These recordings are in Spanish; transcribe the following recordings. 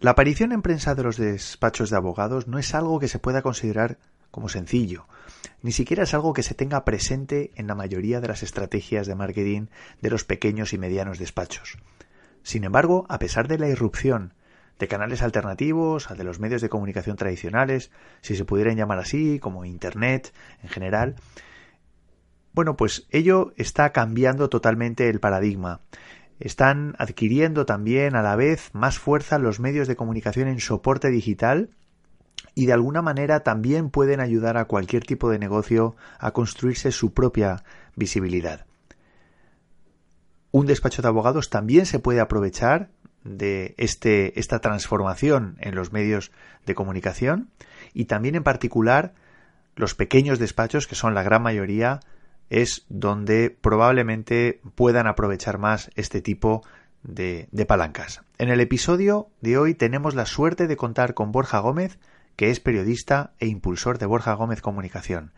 la aparición en prensa de los despachos de abogados no es algo que se pueda considerar como sencillo, ni siquiera es algo que se tenga presente en la mayoría de las estrategias de marketing de los pequeños y medianos despachos. Sin embargo, a pesar de la irrupción de canales alternativos a de los medios de comunicación tradicionales, si se pudieran llamar así, como Internet en general, bueno, pues ello está cambiando totalmente el paradigma están adquiriendo también a la vez más fuerza los medios de comunicación en soporte digital y de alguna manera también pueden ayudar a cualquier tipo de negocio a construirse su propia visibilidad. Un despacho de abogados también se puede aprovechar de este, esta transformación en los medios de comunicación y también en particular los pequeños despachos, que son la gran mayoría, es donde probablemente puedan aprovechar más este tipo de, palancas. En el episodio de hoy tenemos la suerte de contar con Borja Gómez, que es periodista e impulsor de Borja Gómez Comunicación.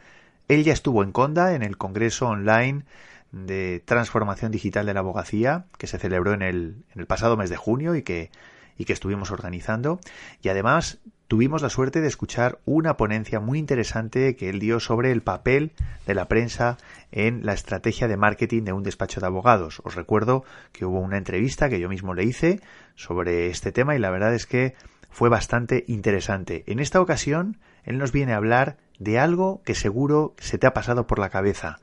Él ya estuvo en Conda en el Congreso Online de Transformación Digital de la Abogacía, que se celebró en el, en el pasado mes de junio y que, y que estuvimos organizando. Y además tuvimos la suerte de escuchar una ponencia muy interesante que él dio sobre el papel de la prensa en la estrategia de marketing de un despacho de abogados. Os recuerdo que hubo una entrevista que yo mismo le hice sobre este tema y la verdad es que fue bastante interesante. En esta ocasión, él nos viene a hablar de algo que seguro se te ha pasado por la cabeza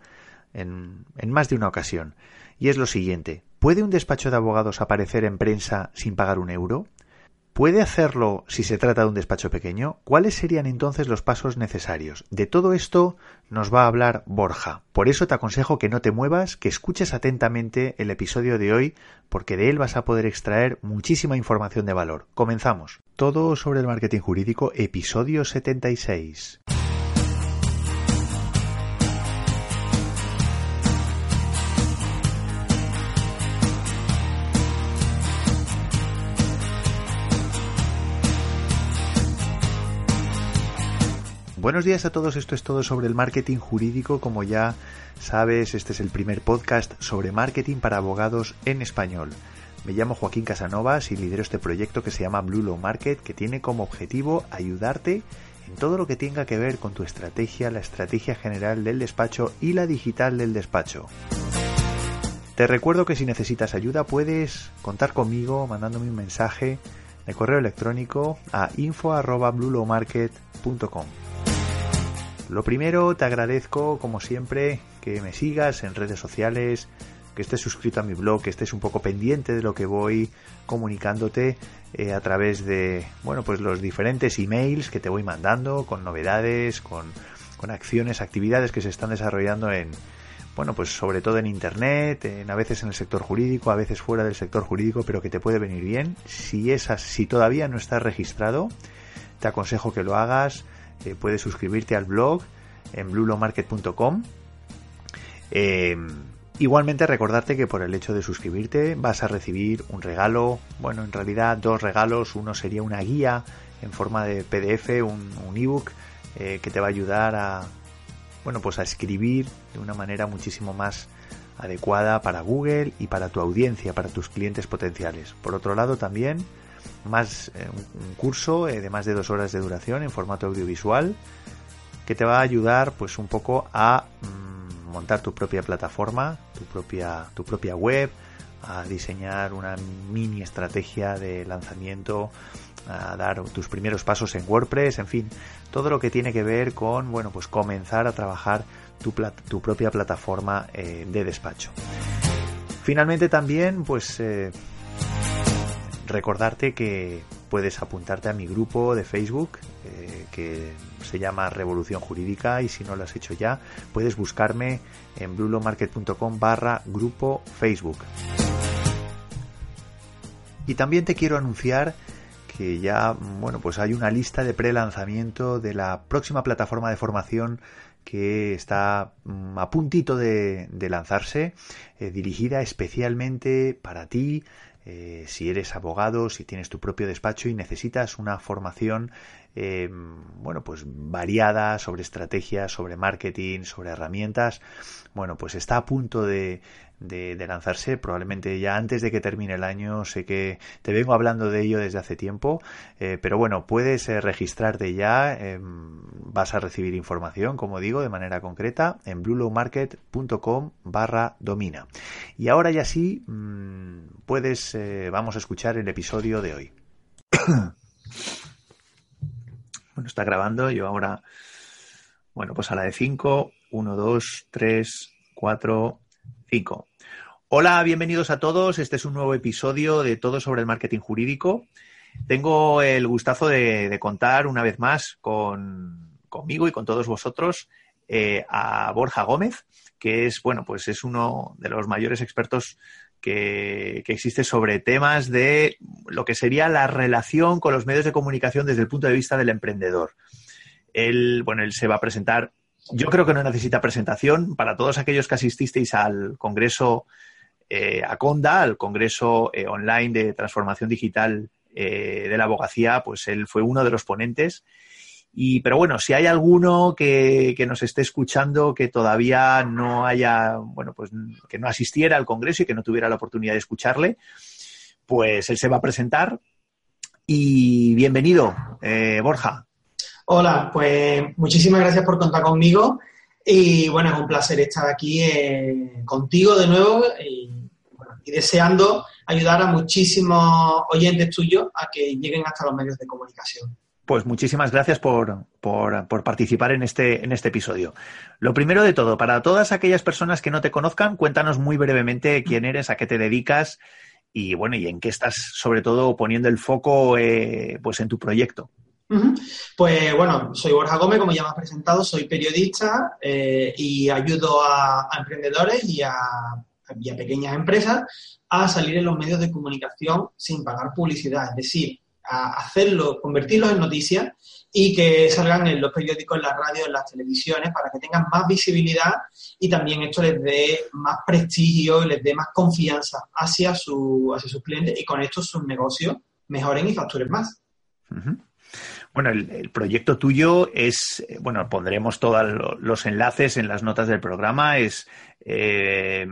en, en más de una ocasión. Y es lo siguiente. ¿Puede un despacho de abogados aparecer en prensa sin pagar un euro? ¿Puede hacerlo si se trata de un despacho pequeño? ¿Cuáles serían entonces los pasos necesarios? De todo esto nos va a hablar Borja. Por eso te aconsejo que no te muevas, que escuches atentamente el episodio de hoy, porque de él vas a poder extraer muchísima información de valor. Comenzamos. Todo sobre el marketing jurídico, episodio 76. Buenos días a todos, esto es todo sobre el marketing jurídico. Como ya sabes, este es el primer podcast sobre marketing para abogados en español. Me llamo Joaquín Casanovas y lidero este proyecto que se llama Blue Law Market, que tiene como objetivo ayudarte en todo lo que tenga que ver con tu estrategia, la estrategia general del despacho y la digital del despacho. Te recuerdo que si necesitas ayuda puedes contar conmigo mandándome un mensaje de correo electrónico a info@bluelawmarket.com. Lo primero, te agradezco, como siempre, que me sigas en redes sociales, que estés suscrito a mi blog, que estés un poco pendiente de lo que voy comunicándote eh, a través de, bueno, pues los diferentes emails que te voy mandando con novedades, con, con acciones, actividades que se están desarrollando en, bueno, pues sobre todo en internet, en, a veces en el sector jurídico, a veces fuera del sector jurídico, pero que te puede venir bien. Si esas, si todavía no estás registrado, te aconsejo que lo hagas eh, puedes suscribirte al blog en blulomarket.com. Eh, igualmente recordarte que por el hecho de suscribirte vas a recibir un regalo, bueno, en realidad dos regalos. Uno sería una guía en forma de PDF, un, ebook eh, que te va a ayudar a, bueno, pues a escribir de una manera muchísimo más adecuada para Google y para tu audiencia, para tus clientes potenciales. Por otro lado, también más eh, un curso eh, de más de dos horas de duración en formato audiovisual que te va a ayudar pues un poco a mm, montar tu propia plataforma, tu propia, tu propia web, a diseñar una mini estrategia de lanzamiento, a dar tus primeros pasos en WordPress, en fin, todo lo que tiene que ver con, bueno, pues comenzar a trabajar tu, tu propia plataforma eh, de despacho. Finalmente también, pues recordarte que puedes apuntarte a mi grupo de Facebook eh, que se llama Revolución Jurídica y si no lo has hecho ya puedes buscarme en blulomarket.com barra grupo Facebook. Y también te quiero anunciar que ya, bueno, pues hay una lista de pre-lanzamiento de la próxima plataforma de formación que está mm, a puntito de, lanzarse, eh, dirigida especialmente para ti, eh, si eres abogado, si tienes tu propio despacho y necesitas una formación eh, bueno, pues variada sobre estrategias, sobre marketing, sobre herramientas. Bueno, pues está a punto de, lanzarse, probablemente ya antes de que termine el año. Sé que te vengo hablando de ello desde hace tiempo, eh, pero bueno, puedes eh, registrarte ya, em, vas a recibir información, como digo, de manera concreta en bluelowmarket.com barra domina. Y ahora ya sí, mm, puedes, vamos a escuchar el episodio de hoy. bueno, está grabando, yo ahora, bueno, pues a la de 5, 1, 2, 3, 4, 5. Hola, bienvenidos a todos. Este es un nuevo episodio de Todo sobre el Marketing Jurídico. Tengo el gustazo de, contar una vez más con, conmigo y con todos vosotros eh, a Borja Gómez, que es, bueno, pues es uno de los mayores expertos que, existe sobre temas de lo que sería la relación con los medios de comunicación desde el punto de vista del emprendedor. Él, bueno, él se va a presentar. Yo creo que no necesita presentación. Para todos aquellos que asististeis al Congreso eh, Aconda, al Congreso eh, Online de Transformación Digital eh, de la Abogacía, pues él fue uno de los ponentes. Y, pero bueno, si hay alguno que, nos esté escuchando que todavía no haya, bueno, pues que no asistiera al Congreso y que no tuviera la oportunidad de escucharle, pues él se va a presentar. Y bienvenido, Borja. Hola, pues muchísimas gracias por contar conmigo. Y bueno, es un placer estar aquí contigo de nuevo y deseando ayudar a muchísimos oyentes tuyos a que lleguen hasta los medios de comunicación. Pues muchísimas gracias por, participar en este, en este episodio. Lo primero de todo, para todas aquellas personas que no te conozcan, cuéntanos muy brevemente quién eres, a qué te dedicas y bueno, y en qué estás sobre todo poniendo el foco eh, pues en tu proyecto. Pues bueno, soy Borja Gómez, como ya me has presentado, soy periodista eh, y ayudo a emprendedores y a y a pequeñas empresas a salir en los medios de comunicación sin pagar publicidad, es decir, a hacerlo, convertirlos en noticias y que salgan en los periódicos, en las radios, en las televisiones, para que tengan más visibilidad y también esto les dé más prestigio les dé más confianza hacia, su, hacia sus clientes y con esto sus negocios mejoren y facturen más. Bueno, el, proyecto tuyo es, eh, bueno, pondremos todos los enlaces en las notas del programa. Es, eh,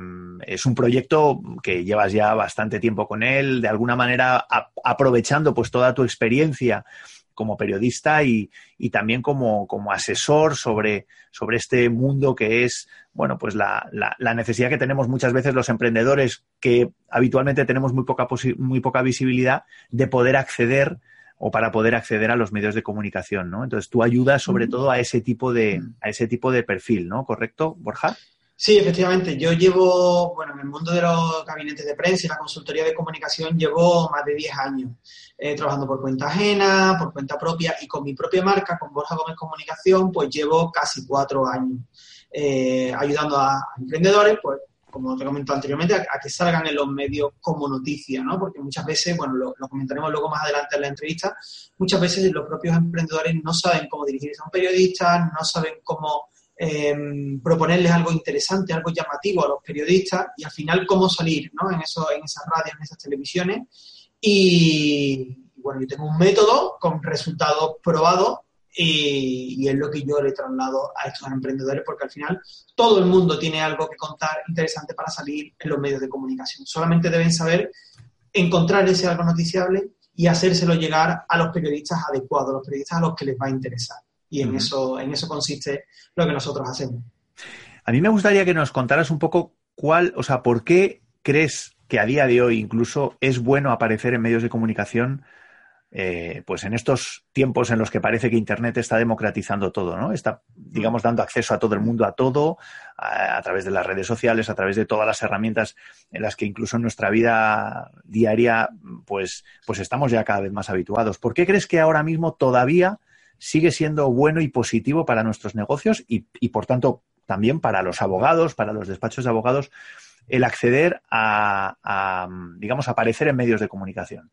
es un proyecto que llevas ya bastante tiempo con él, de alguna manera aprovechando pues toda tu experiencia como periodista y, también como, asesor sobre, sobre, este mundo que es, bueno, pues la, la, necesidad que tenemos muchas veces los emprendedores que habitualmente tenemos muy poca, muy poca visibilidad de poder acceder o para poder acceder a los medios de comunicación, ¿no? Entonces tú ayudas sobre todo a ese tipo de, a ese tipo de perfil, ¿no? ¿Correcto, Borja? Sí, efectivamente. Yo llevo, bueno, en el mundo de los gabinetes de prensa y la consultoría de comunicación llevo más de 10 años eh, trabajando por cuenta ajena, por cuenta propia y con mi propia marca, con Borja Gómez Comunicación, pues llevo casi cuatro años eh, ayudando a, emprendedores, pues como te comentado anteriormente, a, que salgan en los medios como noticia, ¿no? Porque muchas veces, bueno, lo, comentaremos luego más adelante en la entrevista, muchas veces los propios emprendedores no saben cómo dirigirse a un periodista, no saben cómo em, proponerles algo interesante, algo llamativo a los periodistas y al final cómo salir, ¿no? En, eso, en esas radios, en esas televisiones. Y, bueno, yo tengo un método con resultados probados y, es lo que yo le traslado a estos emprendedores porque al final todo el mundo tiene algo que contar interesante para salir en los medios de comunicación. Solamente deben saber encontrar ese algo noticiable y hacérselo llegar a los periodistas adecuados, a los periodistas a los que les va a interesar. Y en, eso, en eso consiste lo que nosotros hacemos. A mí me gustaría que nos contaras un poco cuál, o sea, por qué crees que a día de hoy incluso es bueno aparecer en medios de comunicación eh, pues en estos tiempos en los que parece que Internet está democratizando todo, ¿no? Está, digamos, dando acceso a todo el mundo a todo, a, través de las redes sociales, a través de todas las herramientas en las que incluso en nuestra vida diaria, pues, pues estamos ya cada vez más habituados. ¿Por qué crees que ahora mismo todavía sigue siendo bueno y positivo para nuestros negocios y, por tanto, también para los abogados, para los despachos de abogados, el acceder a, a digamos, aparecer en medios de comunicación?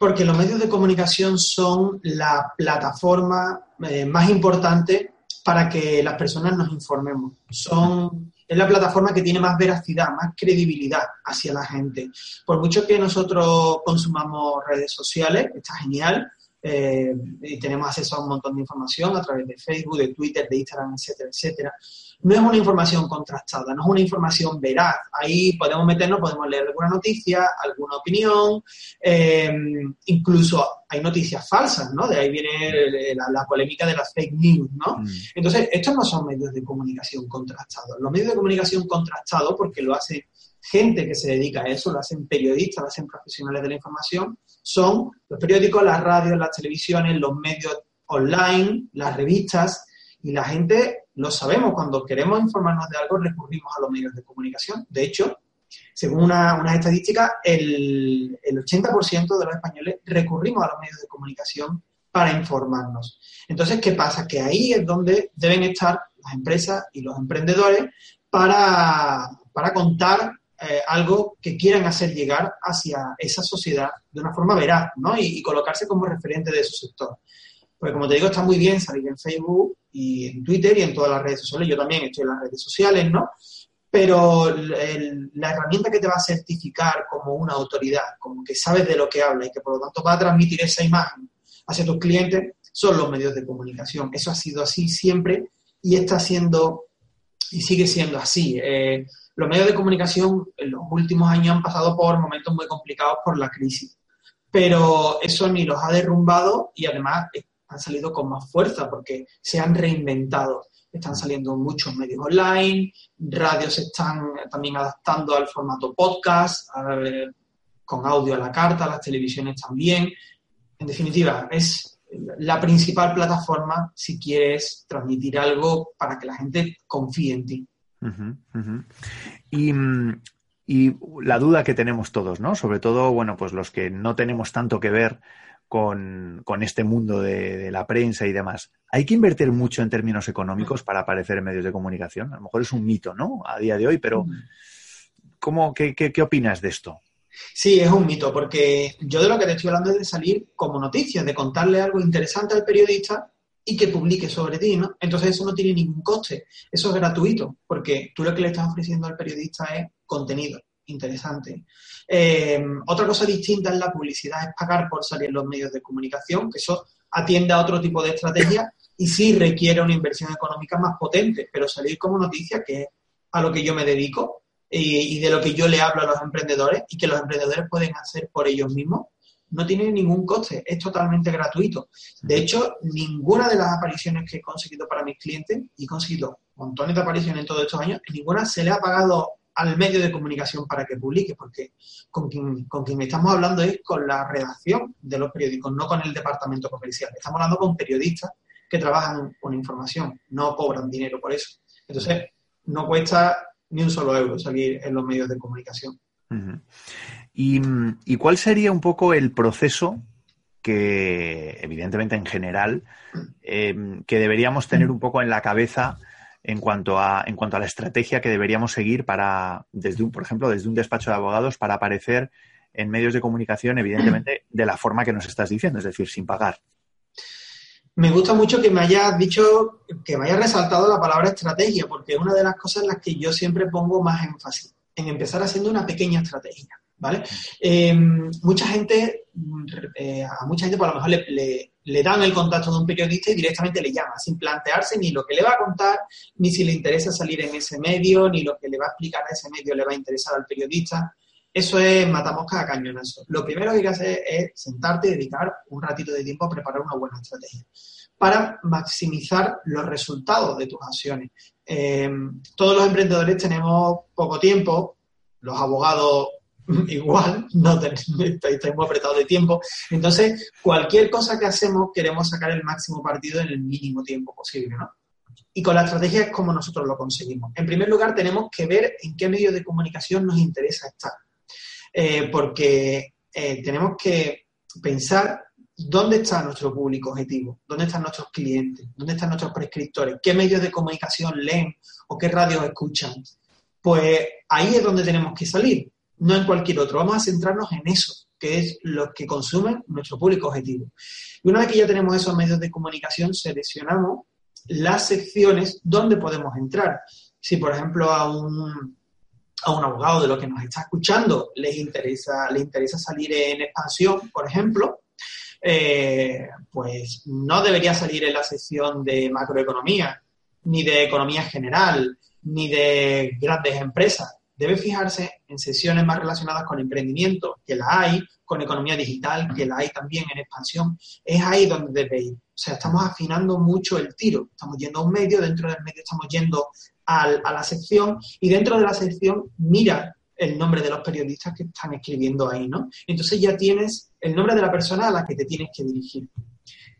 Porque los medios de comunicación son la plataforma eh, más importante para que las personas nos informemos. Son, es la plataforma que tiene más veracidad, más credibilidad hacia la gente. Por mucho que nosotros consumamos redes sociales, está genial, eh, y tenemos acceso a un montón de información a través de Facebook, de Twitter, de Instagram, etcétera, etcétera. No es una información contrastada, no es una información veraz. Ahí podemos meternos, podemos leer alguna noticia, alguna opinión, eh, incluso hay noticias falsas, ¿no? De ahí viene la, polémica de las fake news, ¿no? Mm. Entonces, estos no son medios de comunicación contrastados. Los medios de comunicación contrastados, porque lo hace gente que se dedica a eso, lo hacen periodistas, lo hacen profesionales de la información, son los periódicos, las radios, las televisiones, los medios online, las revistas, y la gente lo sabemos, cuando queremos informarnos de algo recurrimos a los medios de comunicación. De hecho, según unas estadísticas, el, el 80% de los españoles recurrimos a los medios de comunicación para informarnos. Entonces, ¿qué pasa? Que ahí es donde deben estar las empresas y los emprendedores para, para contar eh, algo que quieran hacer llegar hacia esa sociedad de una forma veraz, ¿no? Y, colocarse como referente de su sector. Porque como te digo, está muy bien salir en Facebook y en Twitter y en todas las redes sociales. Yo también estoy en las redes sociales, ¿no? Pero la herramienta que te va a certificar como una autoridad, como que sabes de lo que habla y que por lo tanto va a transmitir esa imagen hacia tus clientes, son los medios de comunicación. Eso ha sido así siempre y está siendo y sigue siendo así. Eh, los medios de comunicación en los últimos años han pasado por momentos muy complicados por la crisis, pero eso ni los ha derrumbado y además han salido con más fuerza porque se han reinventado. Están saliendo muchos medios online, radios están también adaptando al formato podcast, con audio a la carta, las televisiones también. En definitiva, es la principal plataforma si quieres transmitir algo para que la gente confíe en ti. Y, la duda que tenemos todos, ¿no? Sobre todo, bueno, pues los que no tenemos tanto que ver con, este mundo de, la prensa y demás. ¿Hay que invertir mucho en términos económicos para aparecer en medios de comunicación? A lo mejor es un mito, ¿no? A día de hoy, pero ¿cómo, qué, qué opinas de esto? Sí, es un mito, porque yo de lo que te estoy hablando es de salir como noticias, de contarle algo interesante al periodista y que publique sobre ti, ¿no? Entonces eso no tiene ningún coste, eso es gratuito, porque tú lo que le estás ofreciendo al periodista es contenido interesante. Eh, otra cosa distinta en la publicidad es pagar por salir en los medios de comunicación, que eso atiende a otro tipo de estrategia y sí requiere una inversión económica más potente, pero salir como noticia, que es a lo que yo me dedico y, y de lo que yo le hablo a los emprendedores y que los emprendedores pueden hacer por ellos mismos, no tiene ningún coste, es totalmente gratuito. De hecho, ninguna de las apariciones que he conseguido para mis clientes, y he conseguido montones de apariciones en todos estos años, ninguna se le ha pagado al medio de comunicación para que publique, porque con quien, con estamos hablando es con la redacción de los periódicos, no con el departamento comercial. Estamos hablando con periodistas que trabajan con información, no cobran dinero por eso. Entonces, no cuesta ni un solo euro salir en los medios de comunicación. ¿Y, cuál sería un poco el proceso que, evidentemente en general, em, que deberíamos tener un poco en la cabeza en cuanto a, en cuanto a la estrategia que deberíamos seguir para, desde un, por ejemplo, desde un despacho de abogados para aparecer en medios de comunicación, evidentemente, de la forma que nos estás diciendo, es decir, sin pagar? Me gusta mucho que me hayas dicho, que me hayas resaltado la palabra estrategia, porque es una de las cosas en las que yo siempre pongo más énfasis, en empezar haciendo una pequeña estrategia. ¿vale? Eh, mucha gente, eh, a mucha gente por lo mejor le, le, dan el contacto de un periodista y directamente le llama, sin plantearse ni lo que le va a contar, ni si le interesa salir en ese medio, ni lo que le va a explicar a ese medio le va a interesar al periodista. Eso es matamos cada cañonazo. Lo primero que hay que hacer es sentarte y dedicar un ratito de tiempo a preparar una buena estrategia para maximizar los resultados de tus acciones. Eh, todos los emprendedores tenemos poco tiempo, los abogados igual, no estamos apretados de tiempo. Entonces, cualquier cosa que hacemos queremos sacar el máximo partido en el mínimo tiempo posible, ¿no? Y con la estrategia es como nosotros lo conseguimos. En primer lugar, tenemos que ver en qué medio de comunicación nos interesa estar. Eh, porque eh, tenemos que pensar dónde está nuestro público objetivo, dónde están nuestros clientes, dónde están nuestros prescriptores, qué medios de comunicación leen o qué radios escuchan. Pues ahí es donde tenemos que salir no en cualquier otro. Vamos a centrarnos en eso. que es lo que consume nuestro público objetivo. Y una vez que ya tenemos esos medios de comunicación, seleccionamos las secciones donde podemos entrar. Si, por ejemplo, a un, a un abogado de lo que nos está escuchando les interesa, le interesa salir en expansión, por ejemplo, eh, pues no debería salir en la sección de macroeconomía, ni de economía general, ni de grandes empresas. Debe fijarse en sesiones más relacionadas con emprendimiento, que la hay, con economía digital, que la hay también en expansión. Es ahí donde debe ir. O sea, estamos afinando mucho el tiro. Estamos yendo a un medio, dentro del medio estamos yendo a la sección y dentro de la sección mira el nombre de los periodistas que están escribiendo ahí, ¿no? Entonces ya tienes el nombre de la persona a la que te tienes que dirigir.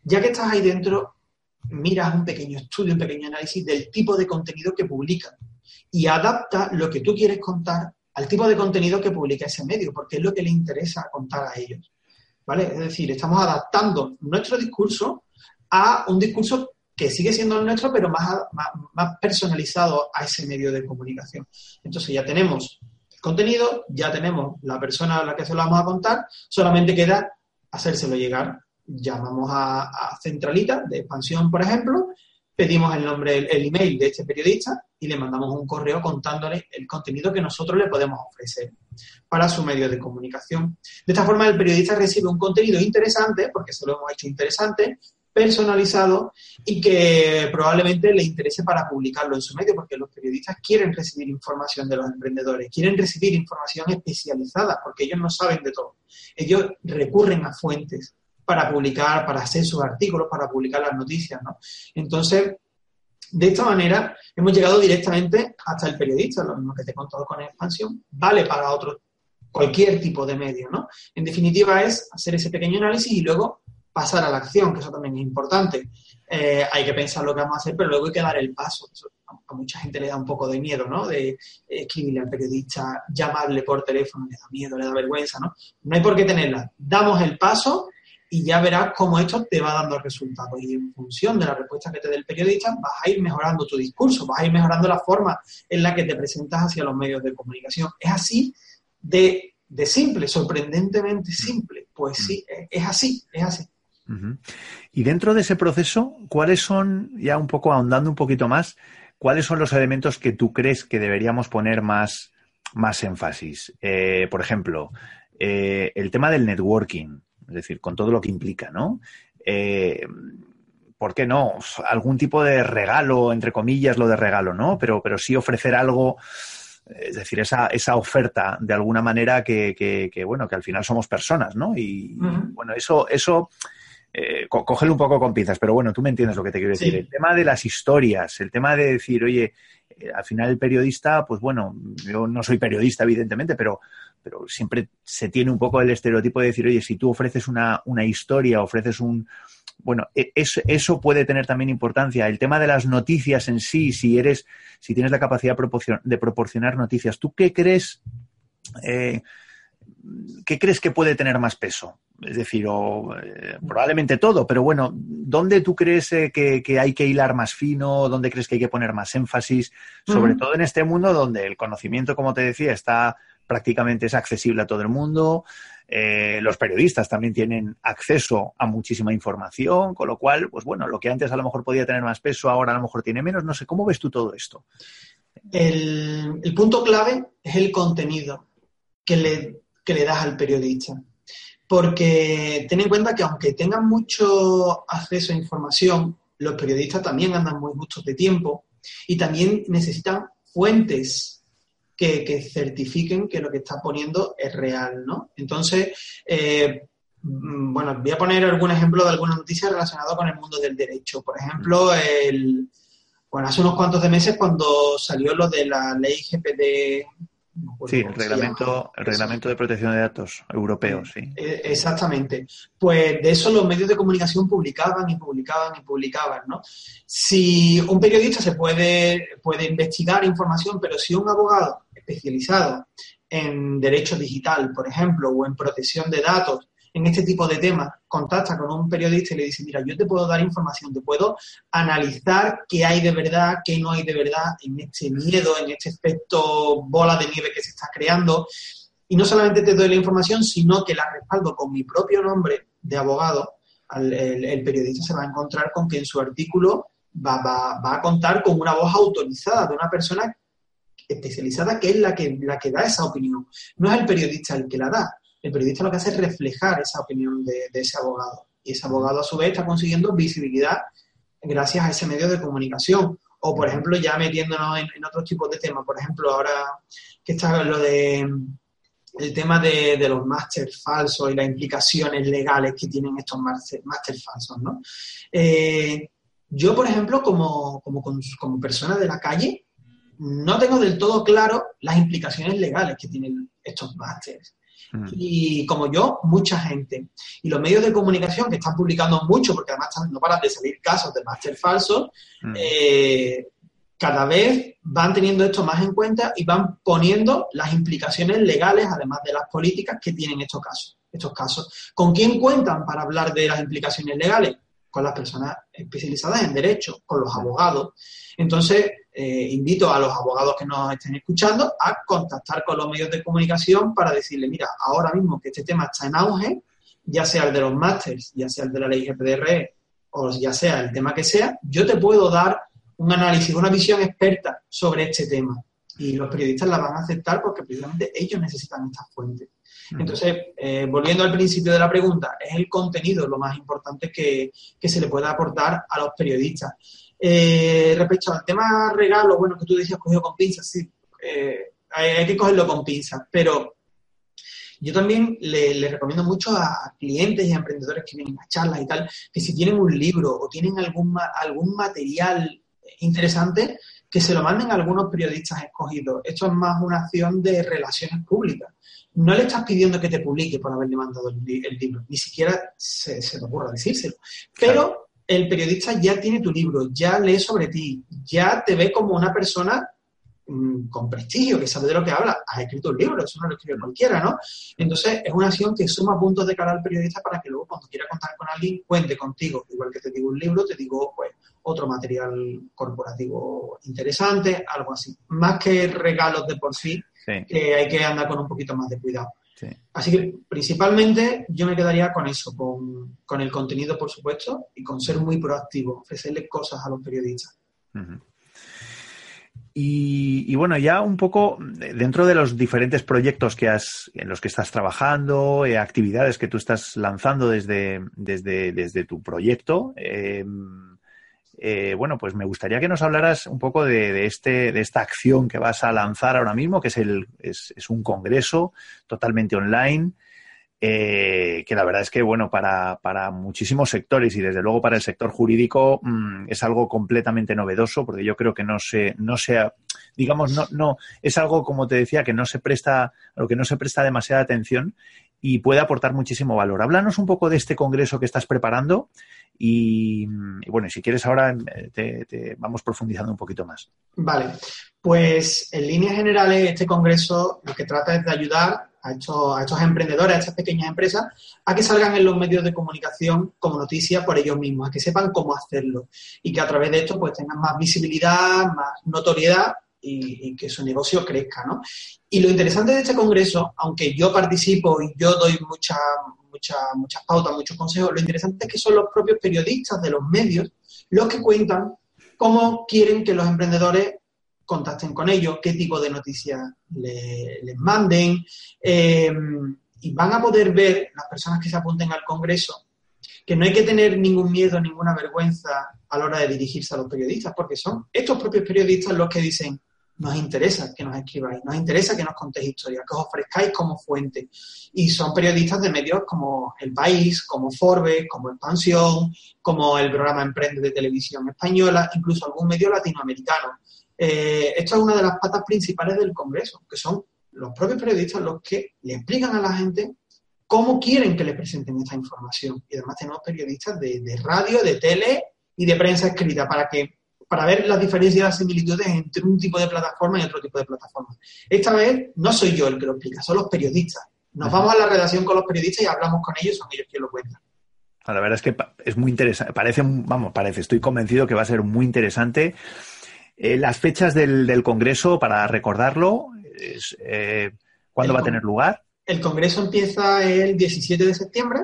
Ya que estás ahí dentro, miras un pequeño estudio, un pequeño análisis del tipo de contenido que publican y adapta lo que tú quieres contar al tipo de contenido que publica ese medio, porque es lo que le interesa contar a ellos. ¿Vale? Es decir, estamos adaptando nuestro discurso a un discurso que sigue siendo el nuestro, pero más, más, personalizado a ese medio de comunicación. Entonces ya tenemos el contenido, ya tenemos la persona a la que se lo vamos a contar, solamente queda hacérselo llegar. Llamamos a, Centralita de Expansión, por ejemplo, pedimos el nombre, el, email de este periodista y le mandamos un correo contándole el contenido que nosotros le podemos ofrecer para su medio de comunicación. De esta forma, el periodista recibe un contenido interesante, porque se lo hemos hecho interesante, personalizado y que probablemente le interese para publicarlo en su medio, porque los periodistas quieren recibir información de los emprendedores, quieren recibir información especializada, porque ellos no saben de todo. Ellos recurren a fuentes para publicar, para hacer sus artículos, para publicar las noticias, ¿no? Entonces, de esta manera hemos llegado directamente hasta el periodista, lo mismo que te he contado con expansión, vale para otro, cualquier tipo de medio, ¿no? En definitiva es hacer ese pequeño análisis y luego pasar a la acción, que eso también es importante. Eh, hay que pensar lo que vamos a hacer, pero luego hay que dar el paso. a mucha gente le da un poco de miedo, ¿no? De escribirle al periodista, llamarle por teléfono, le da miedo, le da vergüenza, ¿no? No hay por qué tenerla. Damos el paso y ya verás cómo esto te va dando resultados. Y en función de la respuesta que te dé el periodista, vas a ir mejorando tu discurso, vas a ir mejorando la forma en la que te presentas hacia los medios de comunicación. Es así de, de simple, sorprendentemente simple. Pues sí, es así, es así. Y dentro de ese proceso, ¿cuáles son, ya un poco ahondando un poquito más, cuáles son los elementos que tú crees que deberíamos poner más, más énfasis? Eh, por ejemplo, eh, el tema del networking, es decir, con todo lo que implica, ¿no? Eh, ¿Por qué no? Algún tipo de regalo, entre comillas, lo de regalo, ¿no? Pero, pero sí ofrecer algo, es decir, esa, esa oferta de alguna manera que, que, bueno, que al final somos personas, ¿no? Y, bueno, eso, eso eh, cógelo un poco con pinzas, pero bueno, tú me entiendes lo que te quiero decir. El tema de las historias, el tema de decir, oye, al final el periodista, pues bueno, yo no soy periodista, evidentemente, pero, pero siempre se tiene un poco el estereotipo de decir, oye, si tú ofreces una, una historia, ofreces un. Bueno, e, eso puede tener también importancia. El tema de las noticias en sí, si eres, si tienes la capacidad de proporcionar noticias, ¿tú qué crees? Eh, ¿Qué crees que puede tener más peso? Es decir, o, eh, probablemente todo, pero bueno, ¿dónde tú crees eh, que, hay que hilar más fino? ¿Dónde crees que hay que poner más énfasis? Sobre todo en este mundo donde el conocimiento, como te decía, está prácticamente es accesible a todo el mundo. Eh, los periodistas también tienen acceso a muchísima información, con lo cual, pues bueno, lo que antes a lo mejor podía tener más peso, ahora a lo mejor tiene menos. No sé, ¿cómo ves tú todo esto? El, punto clave es el contenido que le, que le das al periodista porque ten en cuenta que aunque tengan mucho acceso a información, los periodistas también andan muy justos de tiempo y también necesitan fuentes que, certifiquen que lo que está poniendo es real, ¿no? Entonces, eh, mm, bueno, voy a poner algún ejemplo de alguna noticia relacionada con el mundo del derecho. Por ejemplo, el, bueno, hace unos cuantos de meses cuando salió lo de la ley GPD sí, el reglamento, el reglamento de protección de datos europeo, sí. Eh, exactamente. Pues de eso los medios de comunicación publicaban y publicaban y publicaban, ¿no? Si un periodista se puede, puede investigar información, pero si un abogado especializado en derecho digital, por ejemplo, o en protección de datos, en este tipo de temas, contacta con un periodista y le dice, mira, yo te puedo dar información, te puedo analizar qué hay de verdad, qué no hay de verdad en este miedo, en este efecto bola de nieve que se está creando. y no solamente te doy la información, sino que la respaldo con mi propio nombre de abogado, el, periodista se va a encontrar con que en su artículo va, va, a contar con una voz autorizada de una persona especializada que es la que, la que da esa opinión. No es el periodista el que la da. El periodista lo que hace es reflejar esa opinión de, ese abogado. Y ese abogado, a su vez, está consiguiendo visibilidad gracias a ese medio de comunicación. O, por ejemplo, ya metiéndonos en, en otros tipos de temas. Por ejemplo, ahora que está lo de el tema de, los máster falsos y las implicaciones legales que tienen estos máster falsos. Eh, yo, por ejemplo, como, como, persona de la calle, no tengo del todo claro las implicaciones legales que tienen estos másteres. Mm. Y como yo, mucha gente. Y los medios de comunicación que están publicando mucho, porque además no paran de salir casos de máster falsos, mm. eh, cada vez van teniendo esto más en cuenta y van poniendo las implicaciones legales, además de las políticas que tienen estos casos. Estos casos. ¿Con quién cuentan para hablar de las implicaciones legales? Con las personas especializadas en derecho, con los abogados. Entonces, eh, invito a los abogados que nos estén escuchando a contactar con los medios de comunicación para decirle, mira, ahora mismo que este tema está en auge, ya sea el de los másters, ya sea el de la ley GPDR o ya sea el tema que sea, yo te puedo dar un análisis, una visión experta sobre este tema. Y los periodistas la van a aceptar porque precisamente ellos necesitan estas fuentes. Entonces, eh, volviendo al principio de la pregunta, es el contenido lo más importante que, se le puede aportar a los periodistas. Eh, respecto al tema regalo, bueno, que tú decías cogido con pinzas, sí, eh, hay, que cogerlo con pinzas, pero yo también le, recomiendo mucho a clientes y a emprendedores que vienen a charlas y tal, que si tienen un libro o tienen algún, algún material interesante que se lo manden a algunos periodistas escogidos. Esto es más una acción de relaciones públicas. No le estás pidiendo que te publique por haberle mandado el, libro, ni siquiera se, se te ocurra decírselo. Pero el periodista ya tiene tu libro, ya lee sobre ti, ya te ve como una persona mm, con prestigio, que sabe de lo que habla. Has escrito un libro, eso no lo escribe cualquiera, ¿no? Entonces, es una acción que suma puntos de cara al periodista para que luego, cuando quiera contar con alguien, cuente contigo. Igual que te digo un libro, te digo, pues, otro material corporativo interesante, algo así. Más que regalos de por sí, que hay que andar con un poquito más de cuidado. Así que principalmente yo me quedaría con eso, con, el contenido, por supuesto, y con ser muy proactivo, ofrecerle cosas a los periodistas. y, bueno, ya un poco dentro de los diferentes proyectos que has, en los que estás trabajando, eh, actividades que tú estás lanzando desde, desde, desde tu proyecto, eh, eh, bueno, pues me gustaría que nos hablaras un poco de, este, de esta acción que vas a lanzar ahora mismo, que es, el, es, un congreso totalmente online, eh, que la verdad es que, bueno, para, para, muchísimos sectores y desde luego para el sector jurídico mm, es algo completamente novedoso, porque yo creo que no se, no sea, digamos, no, no, es algo, como te decía, que no se presta, a lo que no se presta demasiada atención y puede aportar muchísimo valor. Háblanos un poco de este congreso que estás preparando y, bueno, si quieres ahora eh, te, vamos profundizando un poquito más. Vale, pues en líneas generales este congreso lo que trata es de ayudar a estos, a estos emprendedores, a estas pequeñas empresas, a que salgan en los medios de comunicación como noticia por ellos mismos, a que sepan cómo hacerlo y que a través de esto pues tengan más visibilidad, más notoriedad y, que su negocio crezca, ¿no? Y lo interesante de este congreso, aunque yo participo y yo doy mucha, mucha, muchas pautas, muchos consejos, lo interesante es que son los propios periodistas de los medios los que cuentan cómo quieren que los emprendedores contacten con ellos, qué tipo de noticias les manden, eh, y van a poder ver las personas que se apunten al Congreso que no hay que tener ningún miedo, ninguna vergüenza a la hora de dirigirse a los periodistas, porque son estos propios periodistas los que dicen, nos interesa que nos escribáis, nos interesa que nos contéis historias, que os ofrezcáis como fuente. Y son periodistas de medios como El País, como Forbes, como Expansión, como el programa Emprende de Televisión Española, incluso algún medio latinoamericano. Eh, esto es una de las patas principales del Congreso, que son los propios periodistas los que le explican a la gente cómo quieren que le presenten esta información. Y además tenemos periodistas de, de radio, de tele y de prensa escrita para que para ver las diferencias y las similitudes entre un tipo de plataforma y otro tipo de plataforma. Esta vez no soy yo el que lo explica, son los periodistas. Nos vamos a la redacción con los periodistas y hablamos con ellos, son ellos quienes lo cuentan. La verdad es que es muy interesante, parece, vamos, parece, estoy convencido que va a ser muy interesante. Eh, las fechas del, Congreso, para recordarlo, es, eh, ¿Cuándo va a tener lugar? El congreso empieza el 17 de septiembre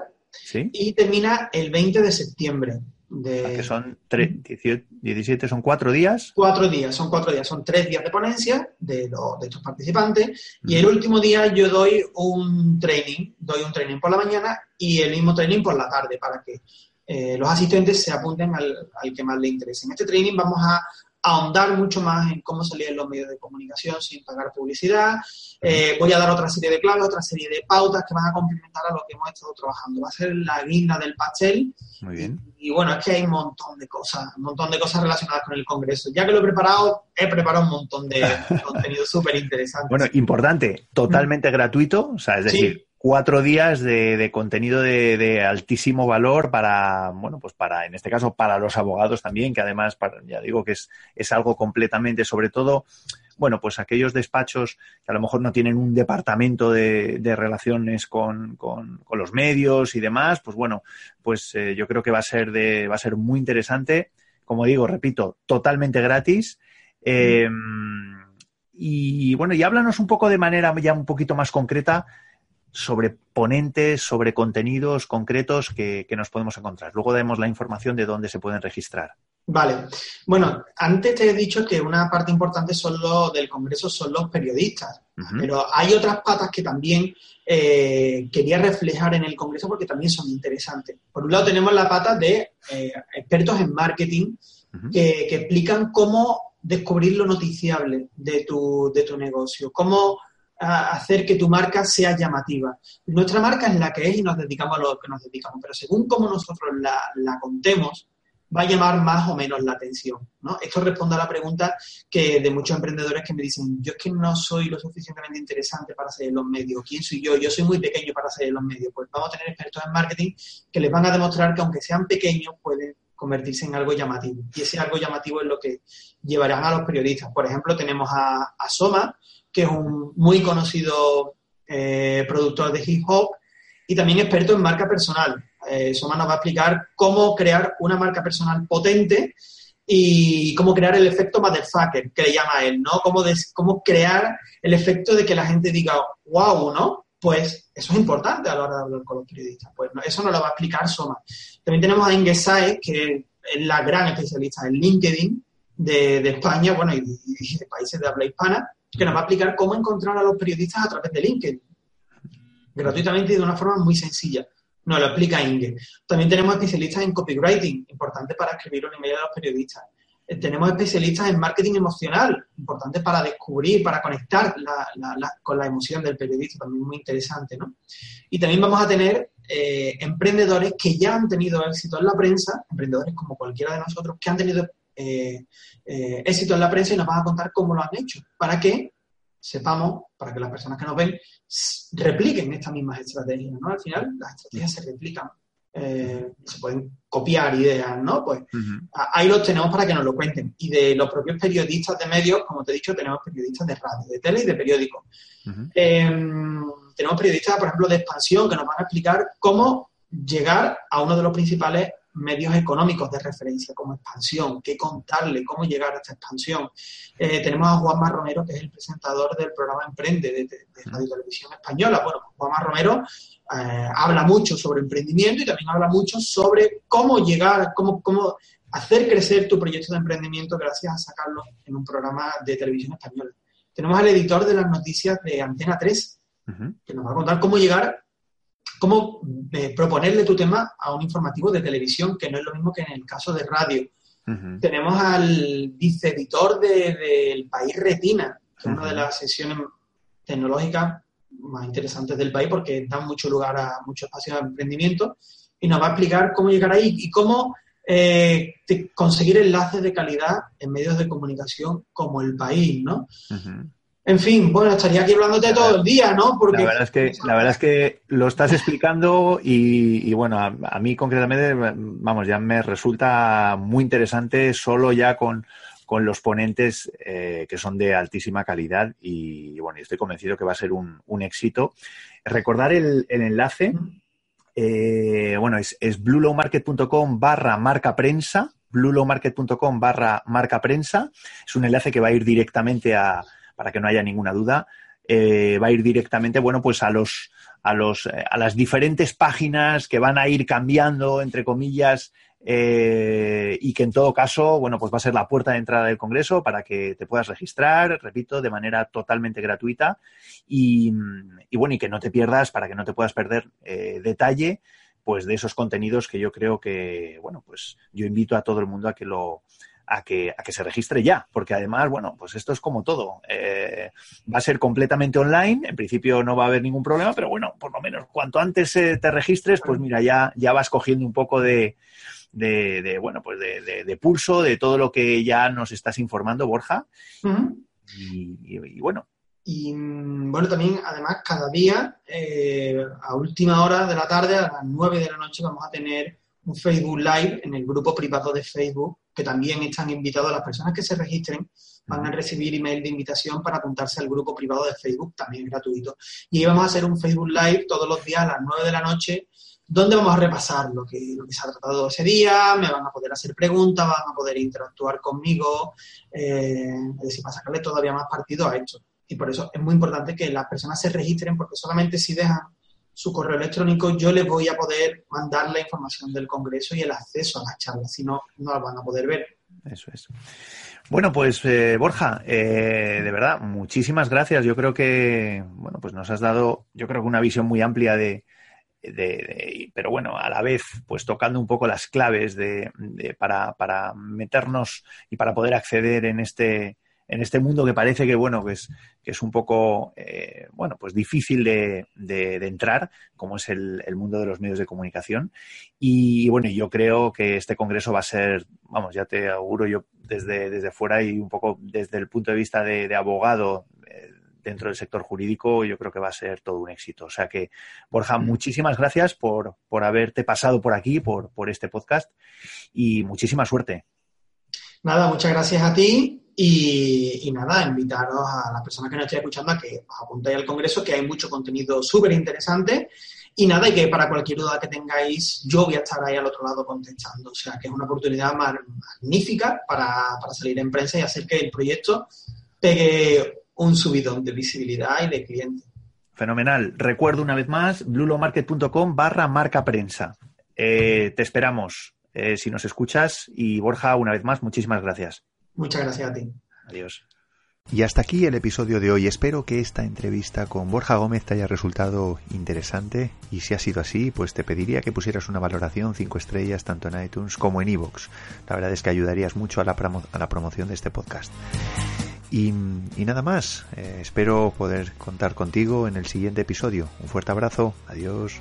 y termina el 20 de septiembre. De... que son 17, son cuatro días. Cuatro días, son cuatro días, son tres días de ponencia de, de estos participantes y el último día yo doy un training, doy un training por la mañana y el mismo training por la tarde para que eh, los asistentes se apunten al, al, que más le interese. En este training vamos a ahondar mucho más en cómo salir en los medios de comunicación sin pagar publicidad. Eh, voy a dar otra serie de claves, otra serie de pautas que van a complementar a lo que hemos estado trabajando. Va a ser la guinda del pastel. Muy bien. Y, bueno, es que hay un montón de cosas, un montón de cosas relacionadas con el Congreso. Ya que lo he preparado, he preparado un montón de contenido súper interesante. Bueno, importante, totalmente gratuito, o sea, es decir, cuatro días de, contenido de, altísimo valor para, bueno, pues para, en este caso, para los abogados también, que además, ya digo que es, es algo completamente, sobre todo, bueno, pues aquellos despachos que a lo mejor no tienen un departamento de, relaciones con, con, los medios y demás, pues bueno, pues eh, yo creo que va a ser de, va a ser muy interesante. Como digo, repito, totalmente gratis. Eh, y bueno, y háblanos un poco de manera ya un poquito más concreta sobre ponentes, sobre contenidos concretos que, nos podemos encontrar. Luego demos la información de dónde se pueden registrar. Vale. Bueno, antes te he dicho que una parte importante son del Congreso son los periodistas, pero hay otras patas que también eh, quería reflejar en el Congreso porque también son interesantes. Por un lado tenemos la pata de eh, expertos en marketing que, que, explican cómo descubrir lo noticiable de tu, de tu negocio, cómo hacer que tu marca sea llamativa. Nuestra marca es la que es y nos dedicamos a lo que nos dedicamos, pero según cómo nosotros la, contemos, va a llamar más o menos la atención. ¿no? Esto responde a la pregunta que de muchos emprendedores que me dicen, yo es que no soy lo suficientemente interesante para ser en los medios. ¿Quién soy yo? Yo soy muy pequeño para ser en los medios. Pues vamos a tener expertos en marketing que les van a demostrar que aunque sean pequeños, pueden convertirse en algo llamativo. Y ese algo llamativo es lo que llevarán a los periodistas. Por ejemplo, tenemos a, a Soma, que es un muy conocido eh, productor de hip hop y también experto en marca personal. Eh, Soma nos va a explicar cómo crear una marca personal potente y cómo crear el efecto motherfucker, que le llama él, ¿no? Cómo, cómo crear el efecto de que la gente diga, wow, ¿no? Pues eso es importante a la hora de hablar con los periodistas. Pues eso nos lo va a explicar Soma. También tenemos a Inge Saez, que es la gran especialista en LinkedIn de, España, bueno, y de países de habla hispana, que nos va a explicar cómo encontrar a los periodistas a través de LinkedIn, gratuitamente y de una forma muy sencilla. Nos lo explica Inge. También tenemos especialistas en copywriting, importante para escribir un email a los periodistas. Eh, tenemos especialistas en marketing emocional, importante para descubrir, para conectar con la emoción del periodista, también muy interesante, ¿no? Y también vamos a tener eh, emprendedores que ya han tenido éxito en la prensa, emprendedores como cualquiera de nosotros, que han tenido eh, éxito en la prensa y nos van a contar cómo lo han hecho, para que sepamos, para que las personas que nos ven repliquen estas mismas estrategias, ¿no? Al final las estrategias se replican, eh, se pueden copiar ideas, ¿no? Pues ahí los tenemos para que nos lo cuenten. Y de los propios periodistas de medios, como te he dicho, tenemos periodistas de radio, de tele y de periódico. Em, tenemos periodistas, por ejemplo, de expansión, que nos van a explicar cómo llegar a uno de los principales medios económicos de referencia como expansión, qué contarle, cómo llegar a esta expansión. Eh, tenemos a Juanma Romero, que es el presentador del programa Emprende de, Radio Televisión Española. Bueno, pues Juanma Romero eh, habla mucho sobre emprendimiento y también habla mucho sobre cómo llegar, cómo, cómo hacer crecer tu proyecto de emprendimiento gracias a sacarlo en un programa de televisión española. Tenemos al editor de las noticias de Antena 3, que nos va a contar cómo llegar cómo eh, proponerle tu tema a un informativo de televisión, que no es lo mismo que en el caso de radio. Tenemos al viceeditor del de, País Retina, que es una de las sesiones tecnológicas más interesantes del país porque da mucho lugar a mucho espacio de emprendimiento y nos va a explicar cómo llegar ahí y cómo eh, conseguir enlaces de calidad en medios de comunicación como el país, ¿no? En fin, bueno, estaría aquí hablándote todo el día, ¿no? Porque... La verdad es que, la verdad es que lo estás explicando y, bueno, a, mí concretamente, vamos, ya me resulta muy interesante solo ya con, los ponentes eh, que son de altísima calidad y, bueno, estoy convencido que va a ser un, éxito. Recordar el, enlace, eh, bueno, es, es bluelowmarket.com barra marca prensa, bluelowmarket.com barra marca prensa. Es un enlace que va a ir directamente a para que no haya ninguna duda, eh, va a ir directamente, bueno, pues a los, a los, eh, a las diferentes páginas que van a ir cambiando, entre comillas, eh, y que en todo caso, bueno, pues va a ser la puerta de entrada del Congreso para que te puedas registrar, repito, de manera totalmente gratuita. Y, bueno, y que no te pierdas, para que no te puedas perder detalle, pues de esos contenidos que yo creo que, bueno, pues yo invito a todo el mundo a que lo, a que, a que se registre ya, porque además, bueno, pues esto es como todo. Eh, va a ser completamente online, en principio no va a haber ningún problema, pero bueno, por lo menos cuanto antes te registres, pues mira, ya, ya vas cogiendo un poco de, de, bueno, pues de, pulso, de todo lo que ya nos estás informando, Borja. y, bueno. Y bueno, también, además, cada día, eh, a última hora de la tarde, a las 9 de la noche, vamos a tener un Facebook Live en el grupo privado de Facebook, que también están invitados las personas que se registren, van a recibir email de invitación para apuntarse al grupo privado de Facebook, también gratuito. Y vamos a hacer un Facebook Live todos los días a las 9 de la noche donde vamos a repasar lo que, lo que se ha tratado ese día, me van a poder hacer preguntas, van a poder interactuar conmigo, eh, es decir, para sacarle todavía más partido a esto. Y por eso es muy importante que las personas se registren, porque solamente si dejan su correo electrónico yo les voy a poder mandar la información del Congreso y el acceso a las charlas, si no, no las van a poder ver. Eso es. Bueno, pues eh, Borja, eh, de verdad, muchísimas gracias. Yo creo que, bueno, pues nos has dado, yo creo que una visión muy amplia de, de, pero bueno, a la vez, pues tocando un poco las claves de, para, para, meternos y para poder acceder en este, en este mundo que parece que, bueno, que es, que es un poco, eh, bueno, pues difícil de, de, entrar, como es el, el, mundo de los medios de comunicación. Y bueno, yo creo que este congreso va a ser, vamos, ya te auguro yo desde, desde fuera y un poco desde el punto de vista de, abogado, dentro del sector jurídico, yo creo que va a ser todo un éxito. O sea que, Borja, mm. muchísimas gracias por, por haberte pasado por aquí, por, por este podcast y muchísima suerte. Nada, muchas gracias a ti y, nada, invitaros a las personas que nos estén escuchando a que os apuntéis al Congreso, que hay mucho contenido súper interesante. Y nada, y que para cualquier duda que tengáis, yo voy a estar ahí al otro lado contestando. O sea, que es una oportunidad magnífica para, para salir en prensa y hacer que el proyecto pegue un subidón de visibilidad y de clientes. Fenomenal. Recuerdo una vez más, blulomarket.com barra marca prensa. Eh, te esperamos eh, si nos escuchas y Borja, una vez más, muchísimas gracias. Muchas gracias a ti. Adiós. Y hasta aquí el episodio de hoy. Espero que esta entrevista con Borja Gómez te haya resultado interesante y si ha sido así, pues te pediría que pusieras una valoración 5 estrellas tanto en iTunes como en iVoox. La verdad es que ayudarías mucho a la, a la promoción de este podcast. Y, nada más, eh, espero poder contar contigo en el siguiente episodio. Un fuerte abrazo, adiós.